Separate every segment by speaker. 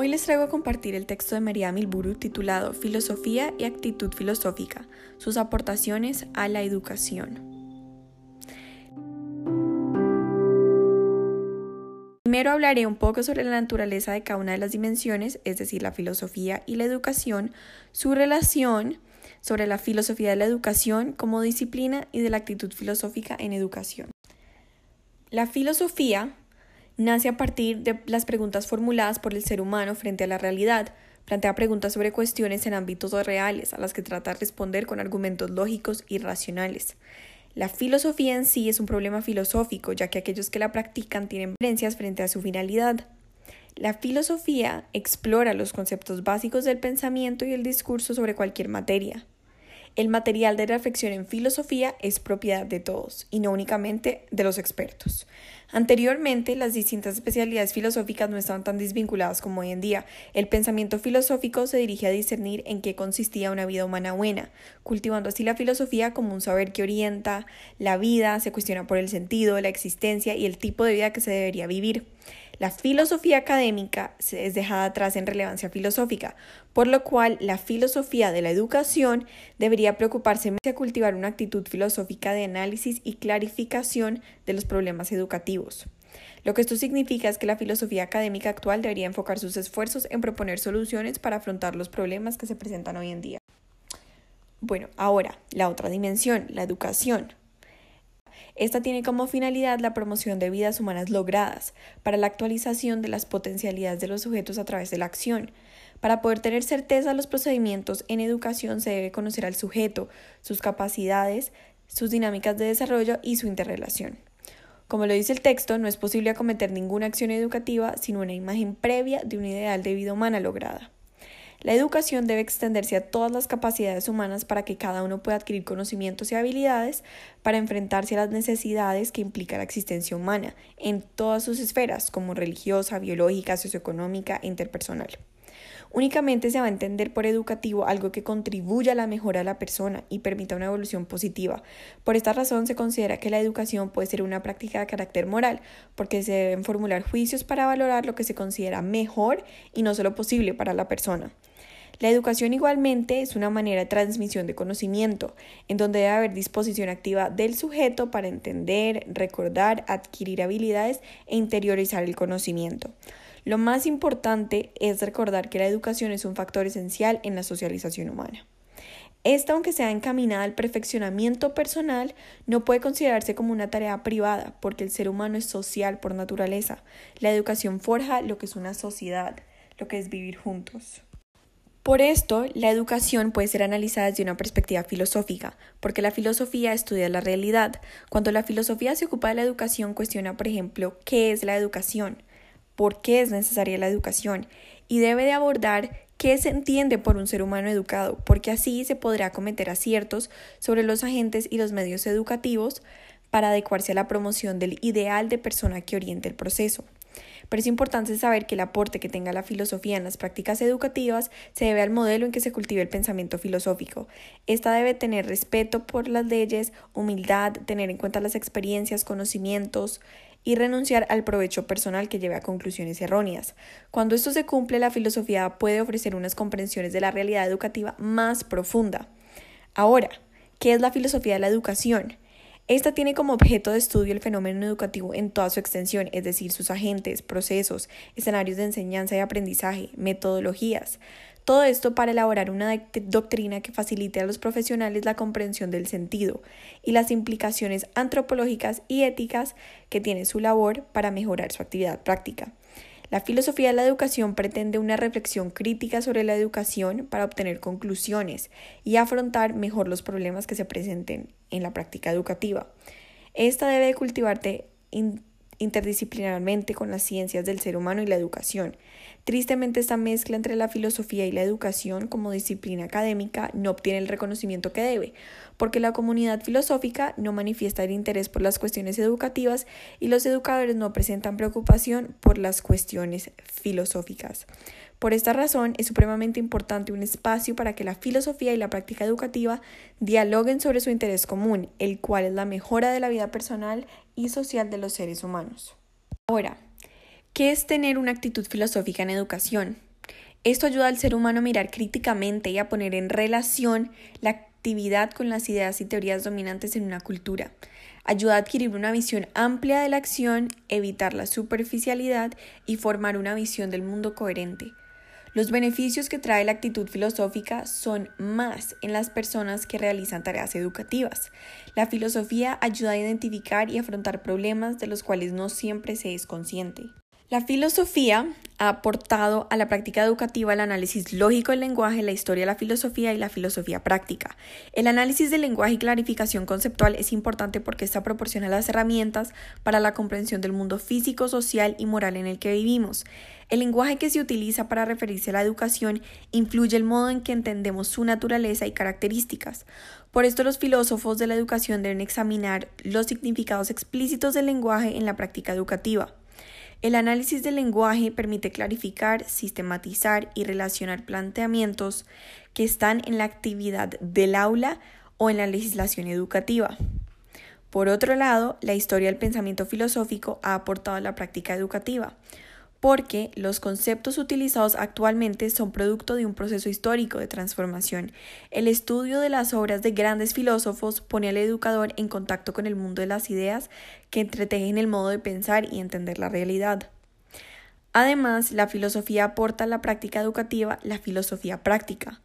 Speaker 1: Hoy les traigo a compartir el texto de María Milburu titulado Filosofía y actitud filosófica, sus aportaciones a la educación. Primero hablaré un poco sobre la naturaleza de cada una de las dimensiones, es decir, la filosofía y la educación, su relación, sobre la filosofía de la educación como disciplina y de la actitud filosófica en educación. La filosofía nace a partir de las preguntas formuladas por el ser humano frente a la realidad, plantea preguntas sobre cuestiones en ámbitos reales a las que trata de responder con argumentos lógicos y racionales. La filosofía en sí es un problema filosófico, ya que aquellos que la practican tienen creencias frente a su finalidad. La filosofía explora los conceptos básicos del pensamiento y el discurso sobre cualquier materia. El material de reflexión en filosofía es propiedad de todos y no únicamente de los expertos. Anteriormente, las distintas especialidades filosóficas no estaban tan desvinculadas como hoy en día. El pensamiento filosófico se dirige a discernir en qué consistía una vida humana buena, cultivando así la filosofía como un saber que orienta la vida, se cuestiona por el sentido, la existencia y el tipo de vida que se debería vivir. La filosofía académica es dejada atrás en relevancia filosófica, por lo cual la filosofía de la educación debería preocuparse más de cultivar una actitud filosófica de análisis y clarificación de los problemas educativos. Lo que esto significa es que la filosofía académica actual debería enfocar sus esfuerzos en proponer soluciones para afrontar los problemas que se presentan hoy en día. Bueno, ahora, la otra dimensión, la educación. Esta tiene como finalidad la promoción de vidas humanas logradas, para la actualización de las potencialidades de los sujetos a través de la acción. Para poder tener certeza de los procedimientos en educación se debe conocer al sujeto, sus capacidades, sus dinámicas de desarrollo y su interrelación. Como lo dice el texto, no es posible acometer ninguna acción educativa sin una imagen previa de un ideal de vida humana lograda. La educación debe extenderse a todas las capacidades humanas para que cada uno pueda adquirir conocimientos y habilidades para enfrentarse a las necesidades que implica la existencia humana en todas sus esferas, como religiosa, biológica, socioeconómica e interpersonal. Únicamente se va a entender por educativo algo que contribuya a la mejora de la persona y permita una evolución positiva. Por esta razón se considera que la educación puede ser una práctica de carácter moral, porque se deben formular juicios para valorar lo que se considera mejor y no solo posible para la persona. La educación igualmente es una manera de transmisión de conocimiento, en donde debe haber disposición activa del sujeto para entender, recordar, adquirir habilidades e interiorizar el conocimiento. Lo más importante es recordar que la educación es un factor esencial en la socialización humana. Esta, aunque sea encaminada al perfeccionamiento personal, no puede considerarse como una tarea privada, porque el ser humano es social por naturaleza. La educación forja lo que es una sociedad, lo que es vivir juntos. Por esto, la educación puede ser analizada desde una perspectiva filosófica, porque la filosofía estudia la realidad. Cuando la filosofía se ocupa de la educación, cuestiona, por ejemplo, qué es la educación, por qué es necesaria la educación, y debe de abordar qué se entiende por un ser humano educado, porque así se podrá cometer aciertos sobre los agentes y los medios educativos para adecuarse a la promoción del ideal de persona que oriente el proceso. Pero es importante saber que el aporte que tenga la filosofía en las prácticas educativas se debe al modelo en que se cultive el pensamiento filosófico. Esta debe tener respeto por las leyes, humildad, tener en cuenta las experiencias, conocimientos, y renunciar al provecho personal que lleve a conclusiones erróneas. Cuando esto se cumple, la filosofía puede ofrecer unas comprensiones de la realidad educativa más profunda. Ahora, ¿qué es la filosofía de la educación? Esta tiene como objeto de estudio el fenómeno educativo en toda su extensión, es decir, sus agentes, procesos, escenarios de enseñanza y aprendizaje, metodologías. Todo esto para elaborar una doctrina que facilite a los profesionales la comprensión del sentido y las implicaciones antropológicas y éticas que tiene su labor para mejorar su actividad práctica. La filosofía de la educación pretende una reflexión crítica sobre la educación para obtener conclusiones y afrontar mejor los problemas que se presenten en la práctica educativa. Esta debe cultivarte interdisciplinarmente con las ciencias del ser humano y la educación. Tristemente esta mezcla entre la filosofía y la educación como disciplina académica no obtiene el reconocimiento que debe, porque la comunidad filosófica no manifiesta el interés por las cuestiones educativas y los educadores no presentan preocupación por las cuestiones filosóficas. Por esta razón, es supremamente importante un espacio para que la filosofía y la práctica educativa dialoguen sobre su interés común, el cual es la mejora de la vida personal y social de los seres humanos. Ahora, ¿qué es tener una actitud filosófica en educación? Esto ayuda al ser humano a mirar críticamente y a poner en relación la actividad con las ideas y teorías dominantes en una cultura. Ayuda a adquirir una visión amplia de la acción, evitar la superficialidad y formar una visión del mundo coherente. Los beneficios que trae la actitud filosófica son más en las personas que realizan tareas educativas. La filosofía ayuda a identificar y afrontar problemas de los cuales no siempre se es consciente. La filosofía ha aportado a la práctica educativa el análisis lógico del lenguaje, la historia de la filosofía y la filosofía práctica. El análisis del lenguaje y clarificación conceptual es importante porque esta proporciona las herramientas para la comprensión del mundo físico, social y moral en el que vivimos. El lenguaje que se utiliza para referirse a la educación influye el modo en que entendemos su naturaleza y características. Por esto los filósofos de la educación deben examinar los significados explícitos del lenguaje en la práctica educativa. El análisis del lenguaje permite clarificar, sistematizar y relacionar planteamientos que están en la actividad del aula o en la legislación educativa. Por otro lado, la historia del pensamiento filosófico ha aportado a la práctica educativa porque los conceptos utilizados actualmente son producto de un proceso histórico de transformación. El estudio de las obras de grandes filósofos pone al educador en contacto con el mundo de las ideas que entretejen el modo de pensar y entender la realidad. Además, la filosofía aporta a la práctica educativa la filosofía práctica.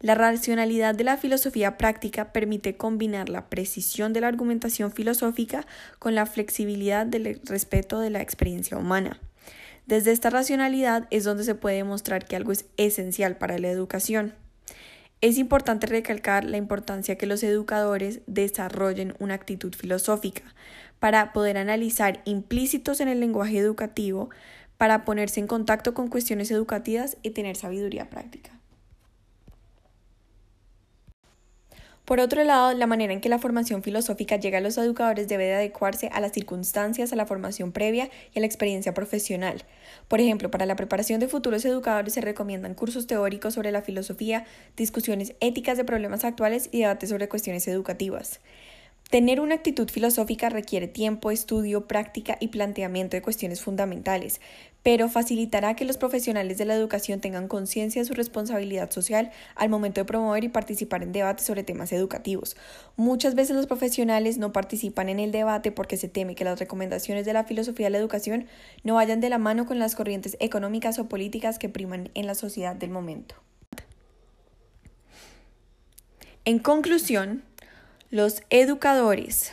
Speaker 1: La racionalidad de la filosofía práctica permite combinar la precisión de la argumentación filosófica con la flexibilidad del respeto de la experiencia humana. Desde esta racionalidad es donde se puede demostrar que algo es esencial para la educación. Es importante recalcar la importancia que los educadores desarrollen una actitud filosófica para poder analizar implícitos en el lenguaje educativo, para ponerse en contacto con cuestiones educativas y tener sabiduría práctica. Por otro lado, la manera en que la formación filosófica llega a los educadores debe de adecuarse a las circunstancias, a la formación previa y a la experiencia profesional. Por ejemplo, para la preparación de futuros educadores se recomiendan cursos teóricos sobre la filosofía, discusiones éticas de problemas actuales y debates sobre cuestiones educativas. Tener una actitud filosófica requiere tiempo, estudio, práctica y planteamiento de cuestiones fundamentales, pero facilitará que los profesionales de la educación tengan conciencia de su responsabilidad social al momento de promover y participar en debates sobre temas educativos. Muchas veces los profesionales no participan en el debate porque se teme que las recomendaciones de la filosofía de la educación no vayan de la mano con las corrientes económicas o políticas que priman en la sociedad del momento. En conclusión, los educadores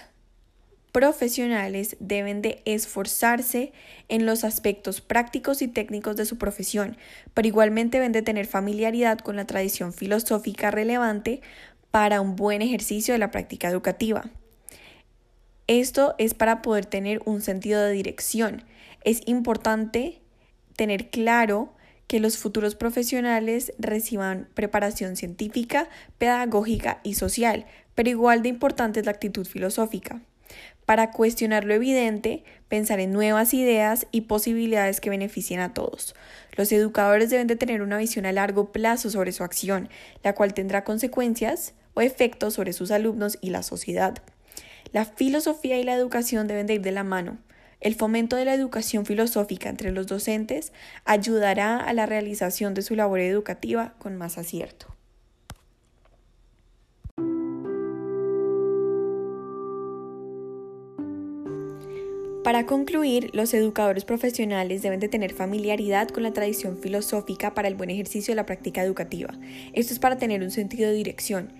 Speaker 1: profesionales deben de esforzarse en los aspectos prácticos y técnicos de su profesión, pero igualmente deben de tener familiaridad con la tradición filosófica relevante para un buen ejercicio de la práctica educativa. Esto es para poder tener un sentido de dirección. Es importante tener claro que los futuros profesionales reciban preparación científica, pedagógica y social, pero igual de importante es la actitud filosófica. Para cuestionar lo evidente, pensar en nuevas ideas y posibilidades que beneficien a todos. Los educadores deben de tener una visión a largo plazo sobre su acción, la cual tendrá consecuencias o efectos sobre sus alumnos y la sociedad. La filosofía y la educación deben de ir de la mano. El fomento de la educación filosófica entre los docentes ayudará a la realización de su labor educativa con más acierto. Para concluir, los educadores profesionales deben de tener familiaridad con la tradición filosófica para el buen ejercicio de la práctica educativa. Esto es para tener un sentido de dirección.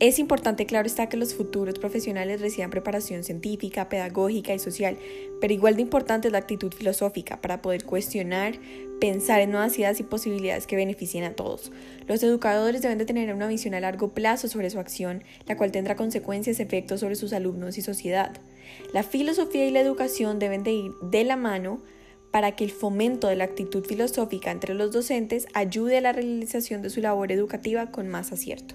Speaker 1: Es importante, claro está, que los futuros profesionales reciban preparación científica, pedagógica y social, pero igual de importante es la actitud filosófica para poder cuestionar, pensar en nuevas ideas y posibilidades que beneficien a todos. Los educadores deben de tener una visión a largo plazo sobre su acción, la cual tendrá consecuencias y efectos sobre sus alumnos y sociedad. La filosofía y la educación deben de ir de la mano para que el fomento de la actitud filosófica entre los docentes ayude a la realización de su labor educativa con más acierto.